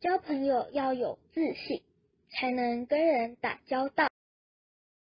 交朋友要有自信才能跟人打交道。